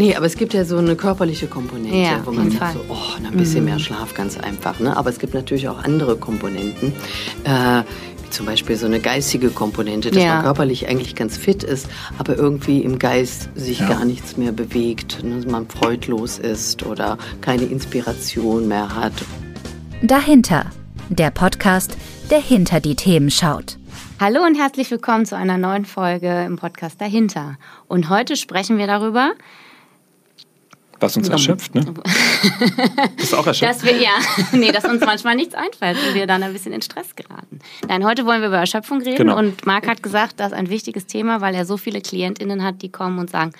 Nee, aber es gibt ja so eine körperliche Komponente, Ja, wo man sagt, Fall. so, oh, ein bisschen mehr Schlaf, ganz einfach. Ne? Aber es gibt natürlich auch andere Komponenten, äh, wie zum Beispiel so eine geistige Komponente, dass Ja. man körperlich eigentlich ganz fit ist, aber irgendwie im Geist sich Ja. gar nichts mehr bewegt, ne? man freudlos ist oder keine Inspiration mehr hat. Dahinter. Der Podcast, der hinter die Themen schaut. Hallo und herzlich willkommen zu einer neuen Folge im Podcast Dahinter. Und heute sprechen wir darüber, Was uns erschöpft, ne? Bist auch erschöpft? dass wir, ja, nee, dass uns manchmal nichts einfällt und wir dann ein bisschen in Stress geraten. Nein, heute wollen wir über Erschöpfung reden Genau. und Marc hat gesagt, das ist ein wichtiges Thema, weil er so viele KlientInnen hat, die kommen und sagen,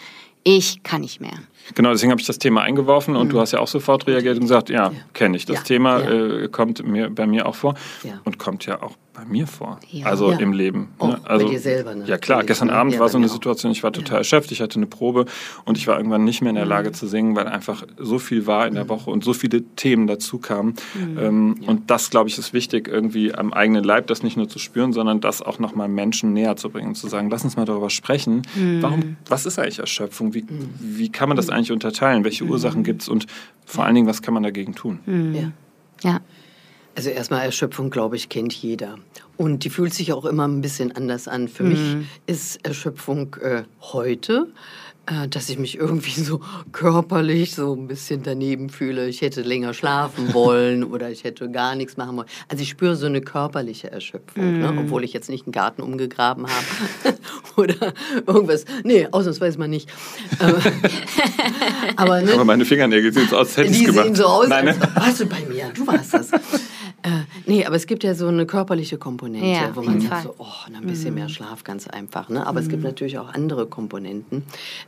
ich kann nicht mehr. Genau, deswegen habe ich das Thema eingeworfen und du hast ja auch sofort reagiert und gesagt, ja, kenne ich. Das Ja, Thema ja. Äh, kommt mir, bei mir auch vor Ja. und kommt ja auch bei mir vor. Ja. Also Ja. im Leben. Ne? bei also, dir selber, ne? Ja klar, gestern ne? Abend Ja, war bei so eine auch. Situation, ich war total erschöpft, ich hatte eine Probe und ich war irgendwann nicht mehr in der Mhm. Lage zu singen, weil einfach so viel war in der Woche und so viele Themen dazu kamen. Mhm. Ähm, Und das, glaube ich, ist wichtig, irgendwie am eigenen Leib das nicht nur zu spüren, sondern das auch nochmal Menschen näher zu bringen und zu sagen, lass uns mal darüber sprechen. Mhm. Warum, was ist eigentlich Erschöpfung? Wie, wie kann man das eigentlich unterteilen? Welche Ursachen gibt es und vor allen Dingen, was kann man dagegen tun? Ja. Ja. Also erstmal Erschöpfung, glaube ich, kennt jeder. Und die fühlt sich auch immer ein bisschen anders an. Für mich ist Erschöpfung äh, heute, dass ich mich irgendwie so körperlich so ein bisschen daneben fühle. Ich hätte länger schlafen wollen oder ich hätte gar nichts machen wollen. Also ich spüre so eine körperliche Erschöpfung, ne? obwohl ich jetzt nicht einen Garten umgegraben habe oder irgendwas. Nee, ausnahmsweise mal nicht. Äh, aber, ne, Aber meine Fingernägel sehen so aus, als hätte ich die es gemacht. sehen so aus, Nein, als ne? warst du bei mir, du warst das. Äh, nee, aber es gibt ja so eine körperliche Komponente, Ja, wo man sagt so, oh, ein bisschen mehr Schlaf, ganz einfach. Ne? Aber es gibt natürlich auch andere Komponenten,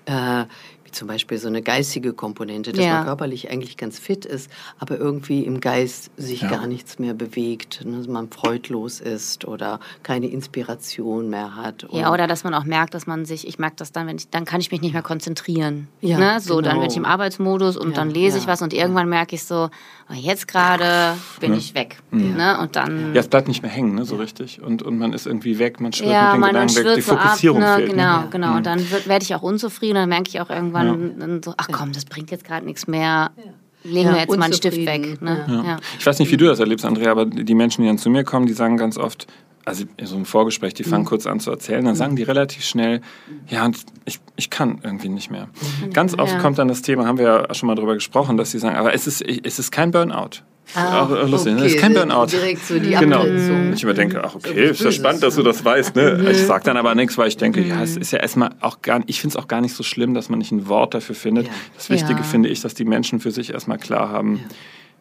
äh, zum Beispiel so eine geistige Komponente, dass Ja. man körperlich eigentlich ganz fit ist, aber irgendwie im Geist sich Ja. gar nichts mehr bewegt, ne? man freudlos ist oder keine Inspiration mehr hat. Ja, oder dass man auch merkt, dass man sich, ich merke das dann, wenn ich, dann kann ich mich nicht mehr konzentrieren. Ja, ne? So, dann genau. bin ich im Arbeitsmodus und Ja, dann lese ich was und irgendwann merke ich so, oh, jetzt gerade bin Ne? ich weg. Ne? Und dann. Ja, es bleibt nicht mehr hängen, ne, so richtig. Und, und man ist irgendwie weg, man schwirrt Ja, mit den man, man Gedanken weg, die so ab, Fokussierung ne? fehlt. genau, Ne? genau. Und dann wird- werde ich auch unzufrieden und dann merke ich auch irgendwann dann so, ach komm, das bringt jetzt gerade nichts mehr. Legen Ja, wir jetzt mal einen Stift weg. Ne? ja. Ja. Ich weiß nicht, wie du das erlebst, Andrea, aber die Menschen, die dann zu mir kommen, die sagen ganz oft, also so im Vorgespräch, die Mhm. fangen kurz an zu erzählen, dann sagen die relativ schnell, ja, ich, ich kann irgendwie nicht mehr. Ganz oft Mhm. Ja. kommt dann das Thema, haben wir ja schon mal drüber gesprochen, dass sie sagen, aber es ist, es ist kein Burnout. Ah, auch äh, lustig, ne? okay, es ist kein Burnout. direkt so die Genau. Abgrenzung. Ich immer denke, ach okay, ist ja spannend, dass du das weißt. Ne? Mhm. Ich sage dann aber nichts, weil ich denke, ja, es ist ja erstmal auch gar ich finde es auch gar nicht so schlimm, dass man nicht ein Wort dafür findet. Ja. Das Wichtige Ja. finde ich, dass die Menschen für sich erstmal klar haben,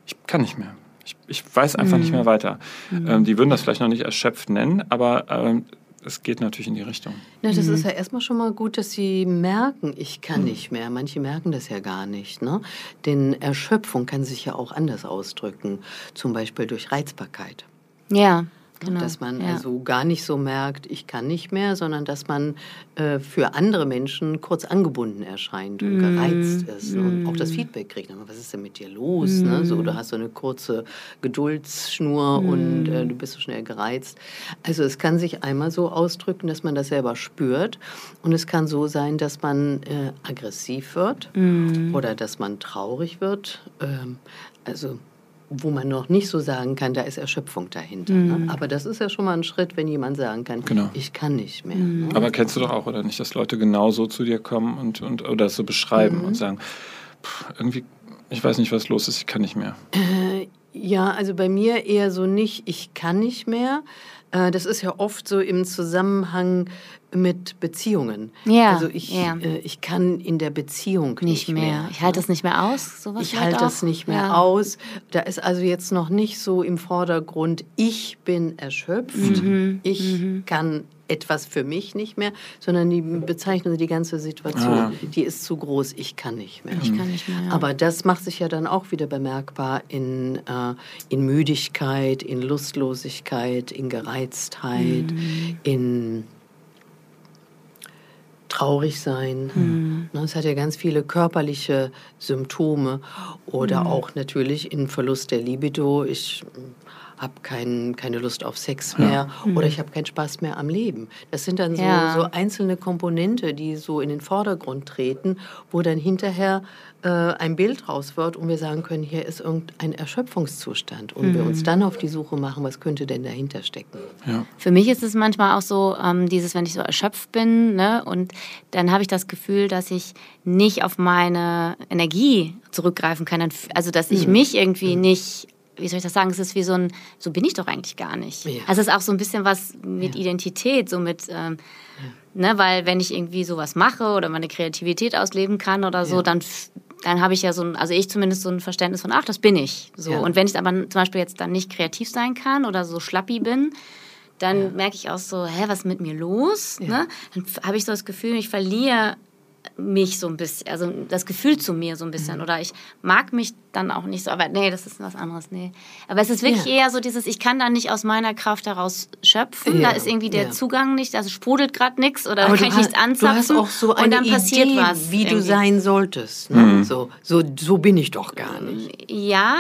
ich kann nicht mehr. Ich, ich weiß einfach nicht mehr weiter. Ähm, die würden das vielleicht noch nicht erschöpft nennen, aber ähm, es geht natürlich in die Richtung. Na, das ist ja erstmal schon mal gut, dass sie merken, ich kann nicht mehr. Manche merken das ja gar nicht. Ne? Denn Erschöpfung kann sich ja auch anders ausdrücken. Zum Beispiel durch Reizbarkeit. ja, genau. Dass man ja. also gar nicht so merkt, ich kann nicht mehr, sondern dass man äh, für andere Menschen kurz angebunden erscheint und gereizt ist und auch das Feedback kriegt. Aber was ist denn mit dir los? Ne? So, du hast so eine kurze Geduldsschnur und äh, du bist so schnell gereizt. Also es kann sich einmal so ausdrücken, dass man das selber spürt und es kann so sein, dass man äh, aggressiv wird oder dass man traurig wird. Ähm, also wo man noch nicht so sagen kann, da ist Erschöpfung dahinter. Ne? Aber das ist ja schon mal ein Schritt, wenn jemand sagen kann, Genau. ich kann nicht mehr. Ne? Aber kennst du doch auch, oder nicht, dass Leute genau so zu dir kommen und, und oder so beschreiben und sagen, "Pff, irgendwie, ich weiß nicht, was los ist, ich kann nicht mehr. Ja, also bei mir eher so nicht, ich kann nicht mehr. Äh, Das ist ja oft so im Zusammenhang mit Beziehungen. Ja, Also ich, ja. äh, ich kann in der Beziehung nicht nicht, mehr. Ich halte das nicht mehr aus. Sowas Ich halte das nicht mehr ja. aus. Da ist also jetzt noch nicht so im Vordergrund, ich bin erschöpft, Mhm. ich kann etwas für mich nicht mehr, sondern die Bezeichnung, die ganze Situation, Ah. die ist zu groß, ich kann nicht mehr. Ich kann nicht mehr. Ja. Aber das macht sich ja dann auch wieder bemerkbar in, äh, in Müdigkeit, in Lustlosigkeit, in Gereiztheit, Mhm. in traurig sein. Mhm. Ne, Es hat ja ganz viele körperliche Symptome oder Mhm. auch natürlich in Verlust der Libido. Ich habe kein, keine Lust auf Sex mehr ja. oder ich habe keinen Spaß mehr am Leben. Das sind dann so, ja. so einzelne Komponente, die so in den Vordergrund treten, wo dann hinterher äh, ein Bild raus wird und wir sagen können, hier ist irgendein Erschöpfungszustand und mhm. wir uns mhm. dann auf die Suche machen, was könnte denn dahinter stecken. Ja. Für mich ist es manchmal auch so, ähm, dieses, wenn ich so erschöpft bin ne, und dann habe ich das Gefühl, dass ich nicht auf meine Energie zurückgreifen kann. Also, dass ich mhm. mich irgendwie mhm. nicht wie soll ich das sagen, es ist wie so ein, so bin ich doch eigentlich gar nicht. Ja. Also es ist auch so ein bisschen was mit ja. Identität, so mit, ähm, ja. ne, weil wenn ich irgendwie sowas mache oder meine Kreativität ausleben kann oder so, dann dann habe ich ja so ein, also ich zumindest so ein Verständnis von, ach, das bin ich. So. Und wenn ich aber zum Beispiel jetzt dann nicht kreativ sein kann oder so schlappi bin, dann merke ich auch so, hä, was ist mit mir los? Ne? Dann habe ich so das Gefühl, ich verliere mich so ein bisschen, also das Gefühl zu mir so ein bisschen. Mhm. Oder ich mag mich dann auch nicht so, aber nee, das ist was anderes, nee. Aber es ist wirklich ja. eher so dieses, ich kann da nicht aus meiner Kraft heraus schöpfen. Ja. Da ist irgendwie der ja. Zugang nicht, also sprudelt gerade nichts oder aber kann ich nichts anzapfen. Du hast auch so eine und dann Idee, passiert was. Wie irgendwie. du sein solltest. Ne? Mhm. So, so, so bin ich doch gar nicht. Ja,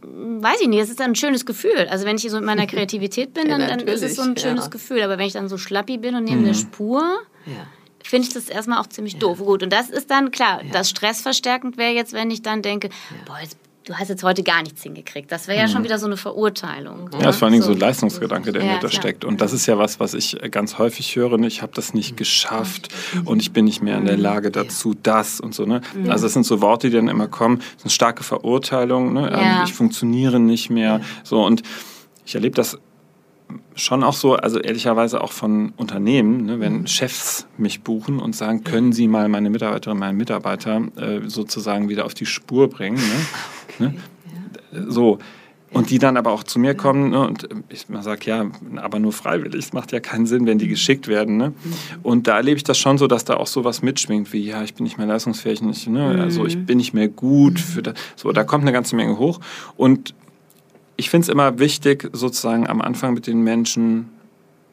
weiß ich nicht, es ist ein schönes Gefühl. Also wenn ich so in meiner Kreativität bin, dann, dann ist es so ein schönes Gefühl. Aber wenn ich dann so schlappi bin und neben mhm. der Spur... Ja finde ich das erstmal auch ziemlich ja. doof. Gut, und das ist dann klar, ja. das stressverstärkend wäre jetzt, wenn ich dann denke, ja. boah, jetzt, du hast jetzt heute gar nichts hingekriegt. Das wäre ja schon mhm. wieder so eine Verurteilung. Ja, es ist vor allem so, so Leistungsgedanke, der ja, dahinter steckt. Und das ist ja was, was ich ganz häufig höre. Ne? Ich habe das nicht mhm. geschafft mhm. und ich bin nicht mehr in der Lage dazu, das und so. Ne? Also das sind so Worte, die dann immer kommen. Das ist eine starke Verurteilung. Ne? Ähm, ich funktioniere nicht mehr. So und ich erlebe das schon auch so, also ehrlicherweise auch von Unternehmen, ne, wenn mhm. Chefs mich buchen und sagen, können Sie mal meine Mitarbeiterinnen, meinen Mitarbeiter äh, sozusagen wieder auf die Spur bringen. Ne? Okay. ne? So. Und die dann aber auch zu mir kommen ne, und ich sage, ja, aber nur freiwillig. Es macht ja keinen Sinn, wenn die mhm. geschickt werden. Ne? Mhm. Und da erlebe ich das schon so, dass da auch so was mitschwingt, wie, ja, ich bin nicht mehr leistungsfähig, nicht, ne? also ich bin nicht mehr gut. Für das. So, da kommt eine ganze Menge hoch. Und ich finde es immer wichtig, sozusagen am Anfang mit den Menschen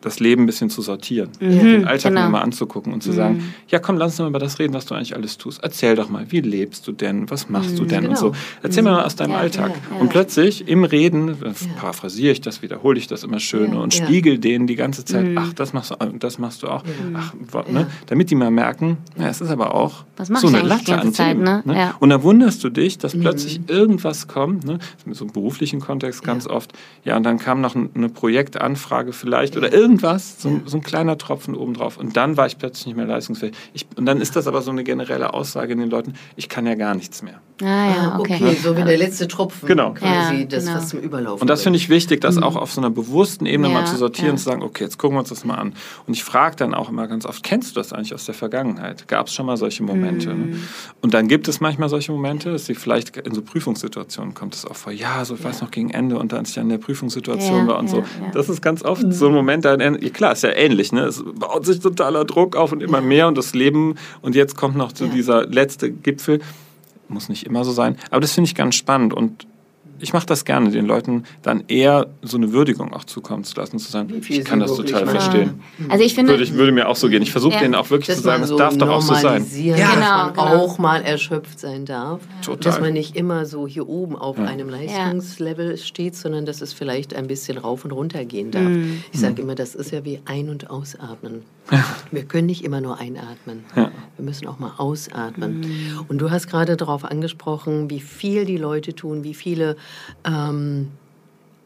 das Leben ein bisschen zu sortieren, mhm, den Alltag genau. mal anzugucken und zu mhm. sagen, ja komm, lass uns mal über das reden, was du eigentlich alles tust. Erzähl doch mal, wie lebst du denn, was machst mhm, du denn genau. und so. Erzähl mir mal aus deinem ja, Alltag. Ja, ja. Und plötzlich im Reden, paraphrasiere ich das, wiederhole ich das immer schön und spiegel denen die ganze Zeit, mhm. ach, das machst du, das machst du auch. Ach, ne? Damit die mal merken, ja, es ist aber auch so eine Latte an Zeit, Themen. Ne? Ne? Und dann wunderst du dich, dass mhm. plötzlich irgendwas kommt, ne? mit so einem beruflichen Kontext ganz oft, ja, und dann kam noch eine Projektanfrage vielleicht oder irgendwas irgendwas, so, so, ein kleiner Tropfen obendrauf. Und dann war ich plötzlich nicht mehr leistungsfähig. Ich, und dann ist das aber so eine generelle Aussage in den Leuten, ich kann ja gar nichts mehr. Ah ja, ah, okay. okay so wie der letzte Tropfen. Genau. Quasi ja, das, genau. was zum Überlaufen Und das finde ich wichtig, das mhm. auch auf so einer bewussten Ebene ja, mal zu sortieren ja. und zu sagen, okay, jetzt gucken wir uns das mal an. Und ich frage dann auch immer ganz oft, kennst du das eigentlich aus der Vergangenheit? Gab es schon mal solche Momente? Mhm. Ne? Und dann gibt es manchmal solche Momente, dass sie vielleicht in so Prüfungssituationen kommt es auch vor, ja, so ich weiß noch gegen Ende und dann als ich an der Prüfungssituation war und so. Das ist ganz oft mhm. so ein Moment, da, klar, ist ja ähnlich, ne? Es baut sich totaler Druck auf und immer mehr und das Leben und jetzt kommt noch so dieser letzte Gipfel muss nicht immer so sein. Aber das finde ich ganz spannend und ich mache das gerne, den Leuten dann eher so eine Würdigung auch zukommen zu lassen, zu sagen, ich kann das total machen. verstehen. Also ich finde, würde, ich, würde mir auch so gehen. Ich versuche ja. denen auch wirklich zu sagen, es so darf doch auch so sein. Ja, genau, dass man genau. auch mal erschöpft sein darf. Total. Dass man nicht immer so hier oben auf ja. einem Leistungslevel steht, sondern dass es vielleicht ein bisschen rauf und runter gehen darf. Mhm. Ich sage immer, das ist ja wie Ein- und Ausatmen. Wir können nicht immer nur einatmen. Wir müssen auch mal ausatmen. Mhm. Und du hast gerade darauf angesprochen, wie viel die Leute tun, wie viele ähm,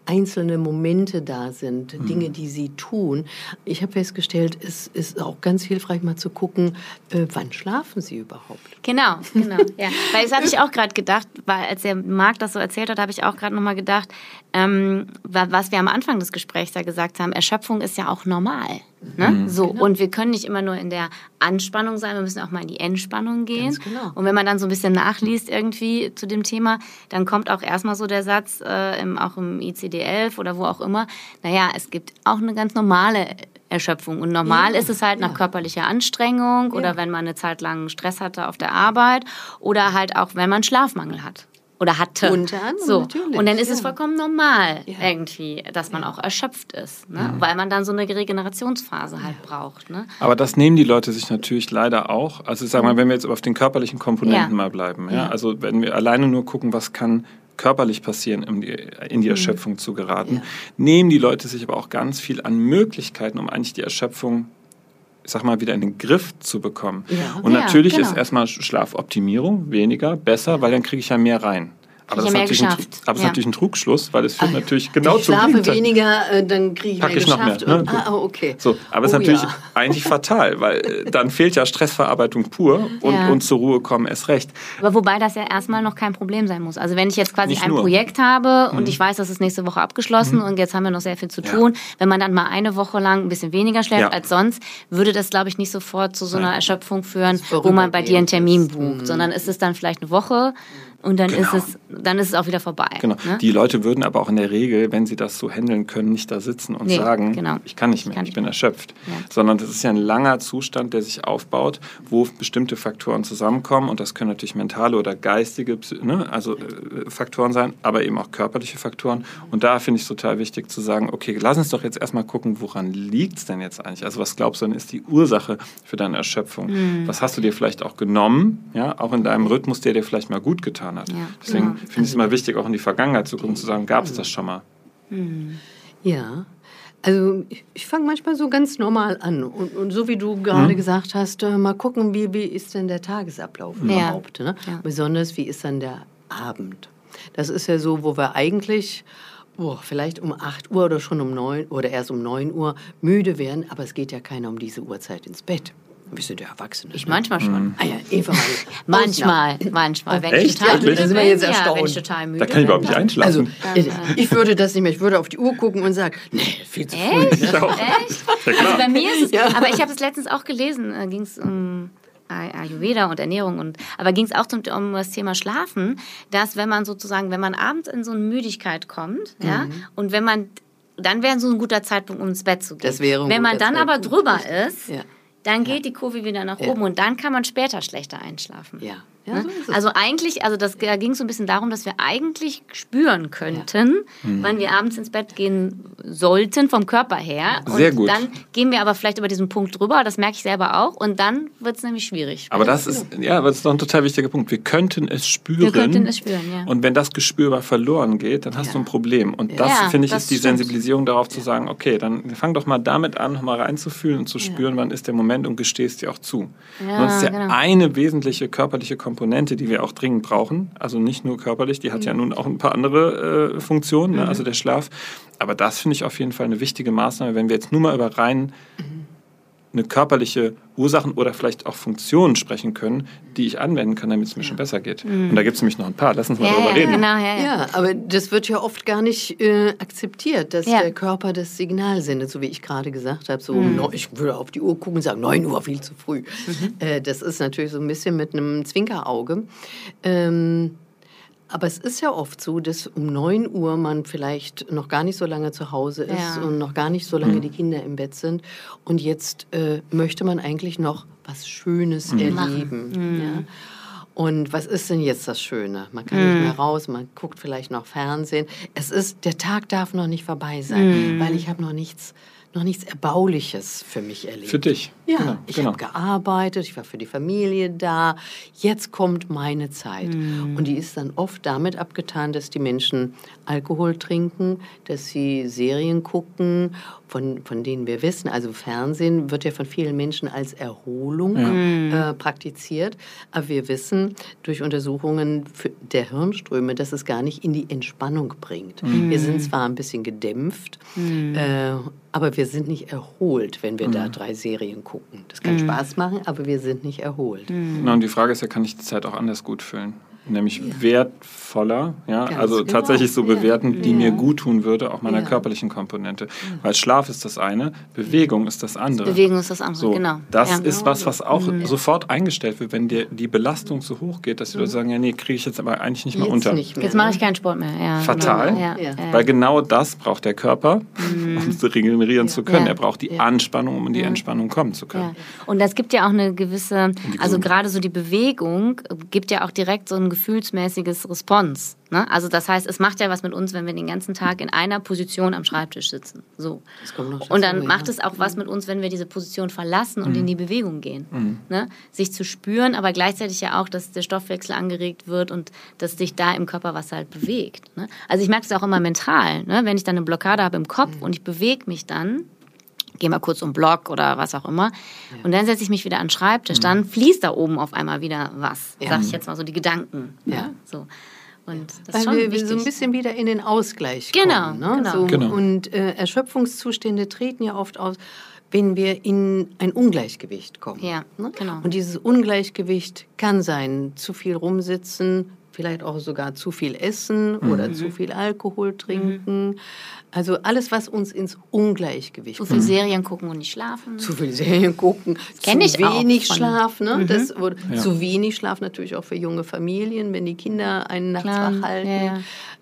einzelne Momente da sind, mhm. Dinge, die sie tun. Ich habe festgestellt, es ist auch ganz hilfreich, mal zu gucken, äh, wann schlafen sie überhaupt. Genau, genau. ja. Weil das hatte ich auch gerade gedacht, weil als der Marc das so erzählt hat, habe ich auch gerade nochmal gedacht, ähm, was wir am Anfang des Gesprächs da gesagt haben, Erschöpfung ist ja auch normal. Ne? Mhm. So, genau. und wir können nicht immer nur in der Anspannung sein, wir müssen auch mal in die Entspannung gehen. Genau. Und wenn man dann so ein bisschen nachliest irgendwie zu dem Thema, dann kommt auch erstmal so der Satz, äh, im, auch im ICD-11 oder wo auch immer, naja, es gibt auch eine ganz normale Erschöpfung. Und normal ja, ist es halt nach körperlicher Anstrengung ja. oder wenn man eine Zeit lang Stress hatte auf der Arbeit oder halt auch, wenn man Schlafmangel hat oder hatte. Unter anderem, so. natürlich. Und dann ist ja. es vollkommen normal ja. irgendwie, dass man ja. auch erschöpft ist, ne? weil man dann so eine Regenerationsphase halt braucht. Ne? Aber das nehmen die Leute sich natürlich leider auch. Also sag mal, mhm. wenn wir jetzt auf den körperlichen Komponenten mal bleiben. Ja? Also wenn wir alleine nur gucken, was kann körperlich passieren, in die, in die Erschöpfung zu geraten, ja. nehmen die Leute sich aber auch ganz viel an Möglichkeiten, um eigentlich die Erschöpfung ich sag mal, wieder in den Griff zu bekommen. Ja. Und natürlich ja, genau. ist erstmal Schlafoptimierung weniger, besser, weil dann kriege ich ja mehr rein. Aber das, ist natürlich, ein, aber das ist natürlich ein Trugschluss, weil es führt ah, natürlich genau ich zum schlafe Gegenteil. weniger, äh, dann kriege ich Pack mehr ich geschafft. Noch mehr, ne? ah, okay. So, aber es oh, ist natürlich ja. eigentlich fatal, weil äh, dann fehlt ja Stressverarbeitung pur und, ja. und zur Ruhe kommen erst recht. Aber wobei das ja erstmal noch kein Problem sein muss. Also wenn ich jetzt quasi Nicht ein nur. Projekt habe und mhm. ich weiß, das ist nächste Woche abgeschlossen mhm. und jetzt haben wir noch sehr viel zu tun, wenn man dann mal eine Woche lang ein bisschen weniger schläft als sonst, würde das, glaube ich, nicht sofort zu so einer Erschöpfung führen, wo man bei dir einen Termin bucht, mhm. sondern ist es dann vielleicht eine Woche und dann genau. ist es dann ist es auch wieder vorbei. Genau. Ne? Die Leute würden aber auch in der Regel, wenn sie das so handeln können, nicht da sitzen und nee, sagen, genau. ich kann nicht mehr, ich, ich bin erschöpft. Ja. Sondern das ist ja ein langer Zustand, der sich aufbaut, wo bestimmte Faktoren zusammenkommen und das können natürlich mentale oder geistige ne, also äh, Faktoren sein, aber eben auch körperliche Faktoren. Und da finde ich es total wichtig zu sagen, okay, lass uns doch jetzt erstmal gucken, woran liegt es denn jetzt eigentlich? Also was glaubst du denn ist die Ursache für deine Erschöpfung? Mhm. Was hast du dir vielleicht auch genommen, ja, auch in deinem Rhythmus, der dir vielleicht mal gut getan hat? Ja, Deswegen genau. Finde ich es immer wichtig, auch in die Vergangenheit zu gucken, zu sagen, gab es das schon mal? Hm. Ja, also ich fange manchmal so ganz normal an und, und so wie du gerade hm. gesagt hast, äh, mal gucken, wie, wie ist denn der Tagesablauf ja. überhaupt. Ne? Ja. Besonders, wie ist dann der Abend? Das ist ja so, wo wir eigentlich oh, vielleicht um 8 Uhr oder schon um 9 oder erst um 9 Uhr müde werden, aber es geht ja keiner um diese Uhrzeit ins Bett. Wir sind ja Erwachsene. Ich ne? manchmal schon. Mhm. Ah ja, Eva. manchmal, manchmal. Wenn Echt? ich total müde da sind wir jetzt erstaunt. Ja, wenn ich total müde da kann ich überhaupt nicht einschlafen. Also, ich würde das nicht mehr. Ich würde auf die Uhr gucken und sagen, nee, viel zu früh. Echt? Echt? Also bei mir ist es, ja. aber ich habe es letztens auch gelesen, da ging es um Ayurveda und Ernährung und aber ging es auch zum, um das Thema Schlafen, dass wenn man sozusagen, wenn man abends in so eine Müdigkeit kommt, mhm. ja, und wenn man dann wäre so ein guter Zeitpunkt, um ins Bett zu gehen. Das wäre Wenn man dann aber drüber ist, ja dann geht ja. die Kurve wieder nach oben ja. und dann kann man später schlechter einschlafen. Ja. Ja, ne? so also eigentlich, also das, da ging es so ein bisschen darum, dass wir eigentlich spüren könnten, ja. mhm. wann wir abends ins Bett gehen sollten vom Körper her. Und Sehr gut. dann gehen wir aber vielleicht über diesen Punkt drüber, das merke ich selber auch, und dann wird es nämlich schwierig. Aber das ist, ja, das ist doch ein total wichtiger Punkt. Wir könnten es spüren. Wir könnten es spüren, ja. Und wenn das Gespür aber verloren geht, dann hast ja. du ein Problem. Und das, finde ich, ist die stimmt. Sensibilisierung darauf zu sagen, okay, dann fang doch mal damit an, mal reinzufühlen und zu spüren, wann ist der Moment und gestehst dir auch zu. Ja, und das ist ja genau. eine wesentliche körperliche Komponente, die wir auch dringend brauchen. Also nicht nur körperlich, die hat mhm. ja nun auch ein paar andere äh, Funktionen, ne? Mhm. also der Schlaf. Aber das finde ich auf jeden Fall eine wichtige Maßnahme, wenn wir jetzt nur mal über rein mhm. Eine körperliche Ursachen oder vielleicht auch Funktionen sprechen können, die ich anwenden kann, damit es mir ja. schon besser geht. Mhm. Und da gibt es nämlich noch ein paar. Lass uns mal ja, darüber reden. Genau, ja, ja, aber das wird ja oft gar nicht äh, akzeptiert, dass der Körper das Signal sendet, so wie ich gerade gesagt habe. So, mhm. ich würde auf die Uhr gucken und sagen, 9 Uhr, viel zu früh. Mhm. Äh, das ist natürlich so ein bisschen mit einem Zwinkerauge. Ähm, aber es ist ja oft so, dass um 9 Uhr man vielleicht noch gar nicht so lange zu Hause ist ja. und noch gar nicht so lange mhm. die Kinder im Bett sind. Und jetzt äh, möchte man eigentlich noch was Schönes mhm. erleben. Mhm. Ja? Und was ist denn jetzt das Schöne? Man kann nicht mhm. mehr raus, man guckt vielleicht noch Fernsehen. Es ist, der Tag darf noch nicht vorbei sein, mhm. weil ich habe noch nichts noch nichts Erbauliches für mich erlebt. Für dich? Ja, genau, ich genau. habe gearbeitet, ich war für die Familie da. Jetzt kommt meine Zeit. Mm. Und die ist dann oft damit abgetan, dass die Menschen Alkohol trinken, dass sie Serien gucken, von, von denen wir wissen, also Fernsehen wird ja von vielen Menschen als Erholung ja. äh, praktiziert. Aber wir wissen durch Untersuchungen der Hirnströme, dass es gar nicht in die Entspannung bringt. Mm. Wir sind zwar ein bisschen gedämpft, mm. äh, aber wir sind nicht erholt, wenn wir mhm. da drei Serien gucken. Das kann mhm. Spaß machen, aber wir sind nicht erholt. Mhm. Na, und die Frage ist ja, kann ich die Zeit auch anders gut füllen? Nämlich ja. wertvoller, ja, Ganz also genau. tatsächlich so bewerten, ja. die mir gut tun würde, auch meiner ja. körperlichen Komponente. Weil Schlaf ist das eine, Bewegung ist das andere. Bewegung ist das andere, so, genau. Das ist was, was auch mhm. sofort eingestellt wird, wenn dir die Belastung zu hoch geht, dass die Leute mhm. sagen, ja, nee, kriege ich jetzt aber eigentlich nicht mehr jetzt unter. Nicht mehr, jetzt mache ich keinen Sport mehr. Fatal, genau. weil genau das braucht der Körper, mhm. um zu regenerieren zu können. Er braucht die Anspannung, um in die Entspannung kommen zu können. Und das gibt ja auch eine gewisse, also gerade so die Bewegung gibt ja auch direkt so ein gefühlsmäßiges Response. Ne? Also das heißt, es macht ja was mit uns, wenn wir den ganzen Tag in einer Position am Schreibtisch sitzen. So. und dann macht es auch was mit uns, wenn wir diese Position verlassen und mhm. in die Bewegung gehen. Mhm. Ne? Sich zu spüren, aber gleichzeitig ja auch, dass der Stoffwechsel angeregt wird und dass sich da im Körper was halt bewegt. Ne? Also ich merke es auch immer mental. Ne? Wenn ich dann eine Blockade habe im Kopf mhm. und ich bewege mich dann, gehe mal kurz um Block oder was auch immer. Ja. Und dann setze ich mich wieder an den Schreibtisch. Dann mhm. fließt da oben auf einmal wieder was. Ja. Sag ich jetzt mal so die Gedanken. Ja. ja so. Und das Weil ist schon wir, wichtig. so ein bisschen wieder in den Ausgleich genau, kommen. Ne? Genau. So, genau. Und äh, Erschöpfungszustände treten ja oft aus, wenn wir in ein Ungleichgewicht kommen. Ja, ne? genau. Und dieses Ungleichgewicht kann sein, zu viel rumsitzen, vielleicht auch sogar zu viel essen mhm. oder zu viel Alkohol trinken. Mhm. Also alles, was uns ins Ungleichgewicht Zu viel bringt. Serien gucken und nicht schlafen. Zu viel Serien gucken, Kenn zu wenig auch Schlaf. Ne? Mhm. Das, ja. Zu wenig Schlaf natürlich auch für junge Familien, wenn die Kinder einen nachts wach halten. Ja, ja.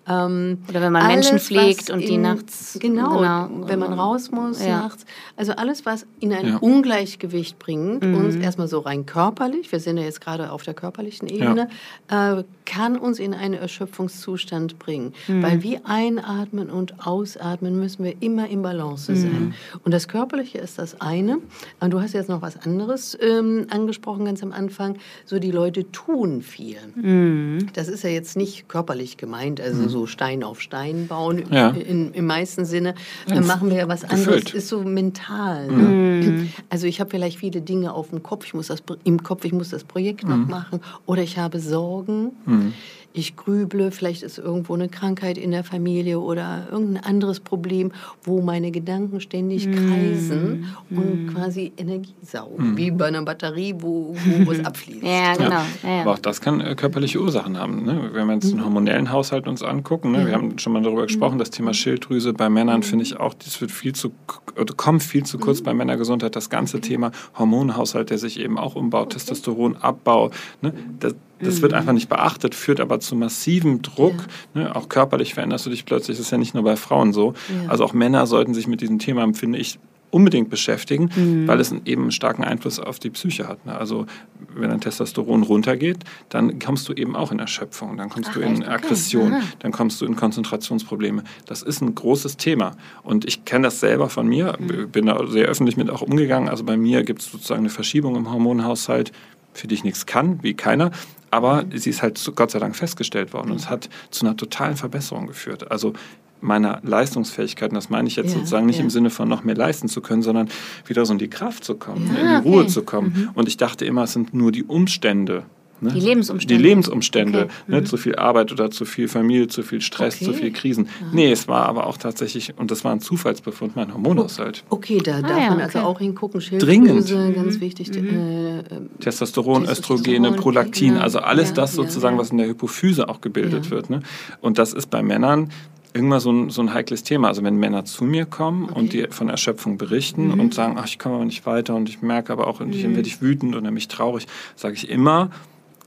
Ähm, Oder wenn man alles, Menschen pflegt und die nachts. Genau, genau, wenn man raus muss nachts. Also alles, was in ein Ungleichgewicht bringt, mhm. uns erstmal so rein körperlich, wir sind ja jetzt gerade auf der körperlichen Ebene, äh, kann uns in einen Erschöpfungszustand bringen. Mhm. Weil wie einatmen und ausatmen müssen wir immer in Balance sein. Mhm. Und das Körperliche ist das eine. Und du hast jetzt noch was anderes ähm, angesprochen ganz am Anfang. So die Leute tun viel. Mhm. Das ist ja jetzt nicht körperlich gemeint, also. So Stein auf Stein bauen ja. in, im meisten Sinne. Dann machen wir ja was anderes. Gefüllt. Ist so mental. Ne? Mhm. Also ich habe vielleicht viele Dinge auf dem Kopf. Ich muss das im Kopf. Ich muss das Projekt noch mhm. machen. Oder ich habe Sorgen. Mhm. Ich grüble, vielleicht ist irgendwo eine Krankheit in der Familie oder irgendein anderes Problem, wo meine Gedanken ständig mhm. kreisen mm. und quasi Energie saugen, mm. wie bei einer Batterie, wo, wo es abfließt. ja, genau. Ja. Ja, Aber auch das kann äh, körperliche Ursachen haben. Ne? Wenn wir jetzt den mhm. hormonellen Haushalt uns angucken, ne? wir haben schon mal darüber gesprochen, das Thema Schilddrüse bei Männern finde ich auch, das wird viel zu, oder kommt viel zu kurz bei Männergesundheit. Das ganze Thema Hormonhaushalt, der sich eben auch umbaut, okay. Testosteronabbau, ne? das, das mhm. wird einfach nicht beachtet, führt aber zu massivem Druck. Ja. Ne? Auch körperlich veränderst du dich plötzlich. Das ist ja nicht nur bei Frauen so. Ja. Also auch Männer sollten sich mit diesem Thema, finde ich, unbedingt beschäftigen, mhm. weil es eben einen starken Einfluss auf die Psyche hat. Ne? Also wenn dein Testosteron runtergeht, dann kommst du eben auch in Erschöpfung, dann kommst Ach, du in echt? Aggression, okay. dann kommst du in Konzentrationsprobleme. Das ist ein großes Thema. Und ich kenne das selber von mir, mhm. bin da sehr öffentlich mit auch umgegangen. Also bei mir gibt es sozusagen eine Verschiebung im Hormonhaushalt, für die ich nichts kann, wie keiner. Aber sie ist halt Gott sei Dank festgestellt worden und es hat zu einer totalen Verbesserung geführt. Also meiner Leistungsfähigkeit, und das meine ich jetzt ja, sozusagen nicht ja. im Sinne von noch mehr leisten zu können, sondern wieder so in die Kraft zu kommen, ja, in die okay. Ruhe zu kommen. Mhm. Und ich dachte immer, es sind nur die Umstände, Ne? Die Lebensumstände. Die Lebensumstände. Okay. Ne? Mhm. Zu viel Arbeit oder zu viel Familie, zu viel Stress, okay. zu viel Krisen. Aha. Nee, es war aber auch tatsächlich, und das war ein Zufallsbefund, mein Hormonhaushalt. Okay, da ah, darf ja, man also auch hingucken. Schilddrüse, Dringend. ganz mhm. wichtig. Mhm. Äh, äh, Testosteron, Östrogene, Prolaktin, genau. also alles ja, das sozusagen, ja, was in der Hypophyse auch gebildet wird. Ne? Und das ist bei Männern irgendwann so ein, so ein heikles Thema. Also wenn Männer zu mir kommen okay. und die von Erschöpfung berichten mhm. und sagen, ach, ich komme aber nicht weiter und ich merke aber auch, mhm. ich werde ich wütend oder mich traurig, sage ich immer,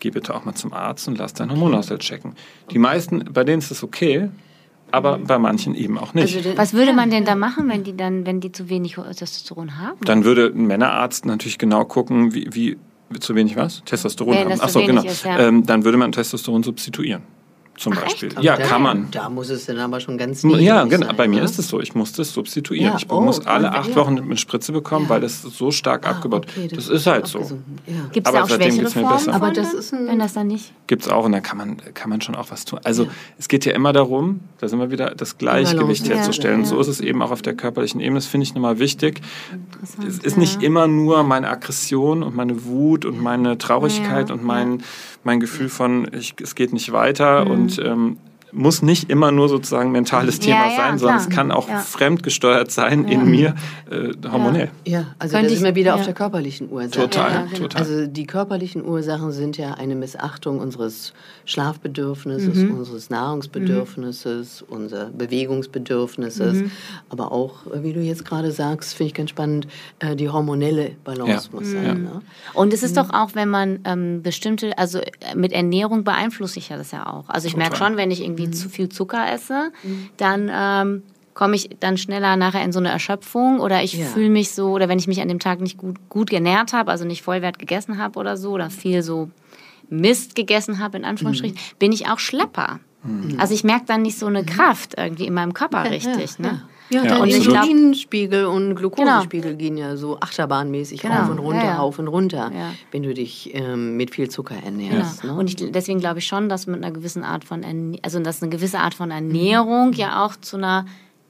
geh bitte auch mal zum Arzt und lass deinen Hormonhaushalt checken. Die meisten, bei denen ist es okay, aber bei manchen eben auch nicht. Also, was würde man denn da machen, wenn die dann, wenn die zu wenig Testosteron haben? Dann würde ein Männerarzt natürlich genau gucken, wie, wie zu wenig was? Testosteron haben. Achso, genau. Ist, ja. ähm, dann würde man Testosteron substituieren zum Ach, Beispiel. Echt? Ja, kann man. Da muss es dann aber schon ganz niedrig Ja, genau. Sein, bei mir ne? ist es so. Ich muss das substituieren. Ja, ich oh, muss alle acht ja. Wochen eine Spritze bekommen, ja. weil das so stark ah, abgebaut okay, das, das ist halt so. Gibt es auch schwächere Formen besser. Aber das ist ein wenn das dann nicht... Gibt es auch und da kann man, kann man schon auch was tun. Also es geht ja immer darum, da sind wir wieder, das Gleichgewicht herzustellen. So ist es eben auch auf der körperlichen Ebene. Das finde ich nochmal wichtig. Es ist nicht immer nur meine Aggression und meine Wut und meine Traurigkeit und mein mein Gefühl von, ich, es geht nicht weiter mhm. Und ähm, muss nicht immer nur sozusagen mentales Thema ja, sein, sondern klar. es kann auch ja. fremdgesteuert sein in mir, äh, hormonell. Ja, also da sind wir wieder auf der körperlichen Ursache. Total, genau. total. Also die körperlichen Ursachen sind ja eine Missachtung unseres Schlafbedürfnisses, mhm. unseres Nahrungsbedürfnisses, mhm. unser Bewegungsbedürfnisses, mhm. aber auch, wie du jetzt gerade sagst, finde ich ganz spannend, äh, die hormonelle Balance muss sein. Ne? Und es ist mhm. doch auch, wenn man ähm, bestimmte, also äh, mit Ernährung beeinflusse ich ja das ja auch. Also ich merke schon, wenn ich irgendwie irgendwie mhm. zu viel Zucker esse, mhm. dann ähm, komme ich dann schneller nachher in so eine Erschöpfung oder ich ja. fühle mich so, oder wenn ich mich an dem Tag nicht gut, gut genährt habe, also nicht Vollwert gegessen habe oder so, oder viel so Mist gegessen habe, in Anführungsstrichen, mhm. bin ich auch schlapper. Mhm. Also ich merke dann nicht so eine Kraft irgendwie in meinem Körper richtig. Ne? Ja, ja, dein Insulinspiegel und Glukosespiegel genau. gehen ja so achterbahnmäßig genau. rauf und runter, ja, ja. rauf und runter, wenn du dich ähm, mit viel Zucker ernährst. Genau. Ne? Und ich, deswegen glaube ich schon, dass mit einer gewissen Art von Erne also dass eine gewisse Art von Ernährung mhm. ja auch zu einer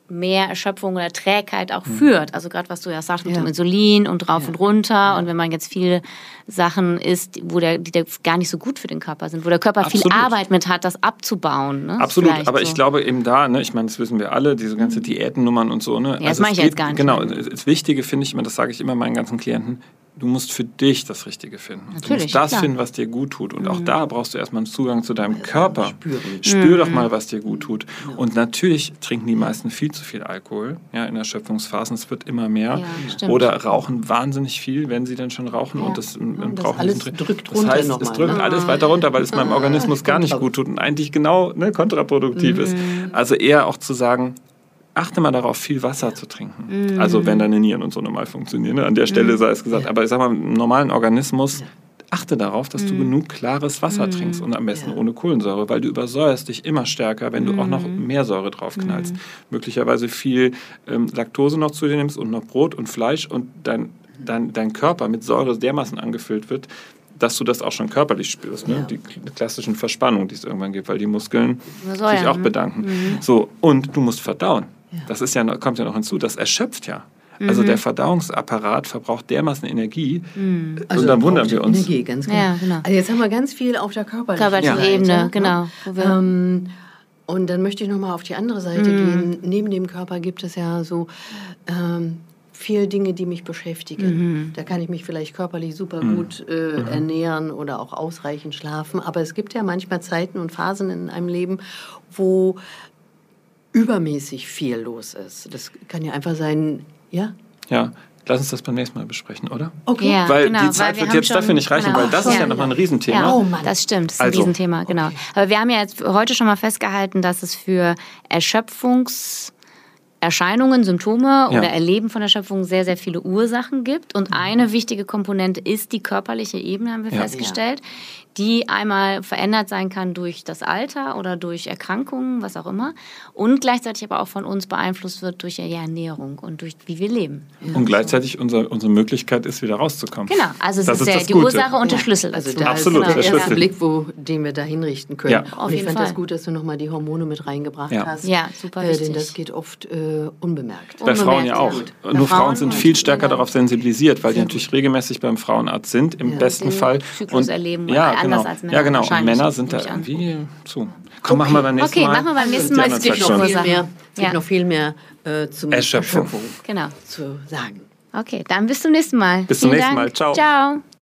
mehr Erschöpfung oder Trägheit auch mhm. führt. Also gerade was du ja sagst mit ja. dem Insulin und rauf ja. und runter ja. und wenn man jetzt viele Sachen isst, wo der, die gar nicht so gut für den Körper sind, wo der Körper Absolut. viel Arbeit mit hat, das abzubauen. Ne? Absolut, aber so. ich glaube eben da, ne, ich meine, das wissen wir alle, diese ganze mhm. Diätennummern und so. Ne? Ja, das also mache ich geht, jetzt gar nicht. Genau, das Wichtige finde ich immer, das sage ich immer meinen ganzen Klienten, du musst für dich das Richtige finden. Natürlich, du musst das klar. finden, was dir gut tut. Und mhm. auch da brauchst du erstmal einen Zugang zu deinem Körper. Spüren. Spür mhm. doch mal, was dir gut tut. Und natürlich trinken die meisten viel zu viel Alkohol ja, in Erschöpfungsphasen. Es wird immer mehr. Ja, Oder rauchen wahnsinnig viel, wenn sie denn schon rauchen. Ja. Und das, und das alles drückt runter. Das heißt, es drückt alles weiter runter, weil es meinem ah, Organismus gar nicht gut tut und eigentlich genau ne, kontraproduktiv mhm. ist. Also eher auch zu sagen, achte mal darauf, viel Wasser zu trinken. Mhm. Also wenn deine Nieren und so normal funktionieren. Ne? An der Stelle mhm. sei es gesagt. Aber ich sag mal, im normalen Organismus achte darauf, dass mhm. du genug klares Wasser mhm. trinkst und am besten ja. ohne Kohlensäure, weil du übersäuerst dich immer stärker, wenn du auch noch mhm. mehr Säure draufknallst. Mhm. Möglicherweise viel ähm, Laktose noch zu dir nimmst und noch Brot und Fleisch und dein, dein, dein Körper mit Säure dermaßen angefüllt wird, dass du das auch schon körperlich spürst, ne? Ja. die klassischen Verspannungen, die es irgendwann gibt, weil die Muskeln sich auch bedanken. Mhm. So und du musst verdauen. Das ist ja, kommt ja noch hinzu, das erschöpft ja. Also mhm. der Verdauungsapparat verbraucht dermaßen Energie. Mhm. Also und dann wundern wir uns. Energie, ganz genau. Ja, genau. Also jetzt haben wir ganz viel auf der körperlichen, körperlichen ja. Ebene, ne? genau. Ähm, und dann möchte ich nochmal auf die andere Seite mhm. gehen. Neben dem Körper gibt es ja so ähm, viele Dinge, die mich beschäftigen. Mhm. Da kann ich mich vielleicht körperlich super mhm. gut äh, mhm. ernähren oder auch ausreichend schlafen. Aber es gibt ja manchmal Zeiten und Phasen in einem Leben, wo übermäßig viel los ist. Das kann ja einfach sein, ja? Ja, lass uns das beim nächsten Mal besprechen, oder? Okay. Ja, weil genau, die Zeit wird jetzt dafür nicht reichen, genau. weil das ja. ist ja nochmal ein Riesenthema. Ja, oh Mann. Das stimmt, das ist also. ein Riesenthema, genau. Okay. Aber wir haben ja jetzt heute schon mal festgehalten, dass es für Erschöpfungs... Erscheinungen, Symptome ja. oder Erleben von Erschöpfung sehr, sehr viele Ursachen gibt. Und eine wichtige Komponente ist die körperliche Ebene, haben wir ja. festgestellt die einmal verändert sein kann durch das Alter oder durch Erkrankungen, was auch immer, und gleichzeitig aber auch von uns beeinflusst wird durch die Ernährung und durch wie wir leben. Und gleichzeitig unser, unsere Möglichkeit ist, wieder rauszukommen. Genau, also es das ist, ist die Gute. Ursache und der Schlüssel. Also da Absolut, ist genau. der Blick, wo, den wir da hinrichten können. Ja. und ich fand Fall. das gut, dass du nochmal die Hormone mit reingebracht ja. hast. Ja, super äh, Denn das geht oft äh, unbemerkt. Bei unbemerkt, Frauen ja auch. Ja Nur Frauen, Frauen sind viel stärker darauf sensibilisiert, weil die natürlich regelmäßig beim Frauenarzt sind, im besten Fall. Zyklus erleben, ja, genau. als Männer. Ja, genau. Und Männer sind da irgendwie zu. Komm, okay. machen wir beim nächsten okay, Mal. Okay, machen wir beim nächsten Mal. Es gibt noch viel mehr, ja. noch viel mehr äh, zum Erschöpfung. Erschöpfung genau. zu sagen. Okay, dann bis zum nächsten Mal. Bis Vielen zum nächsten Dank. Mal. Ciao. Ciao.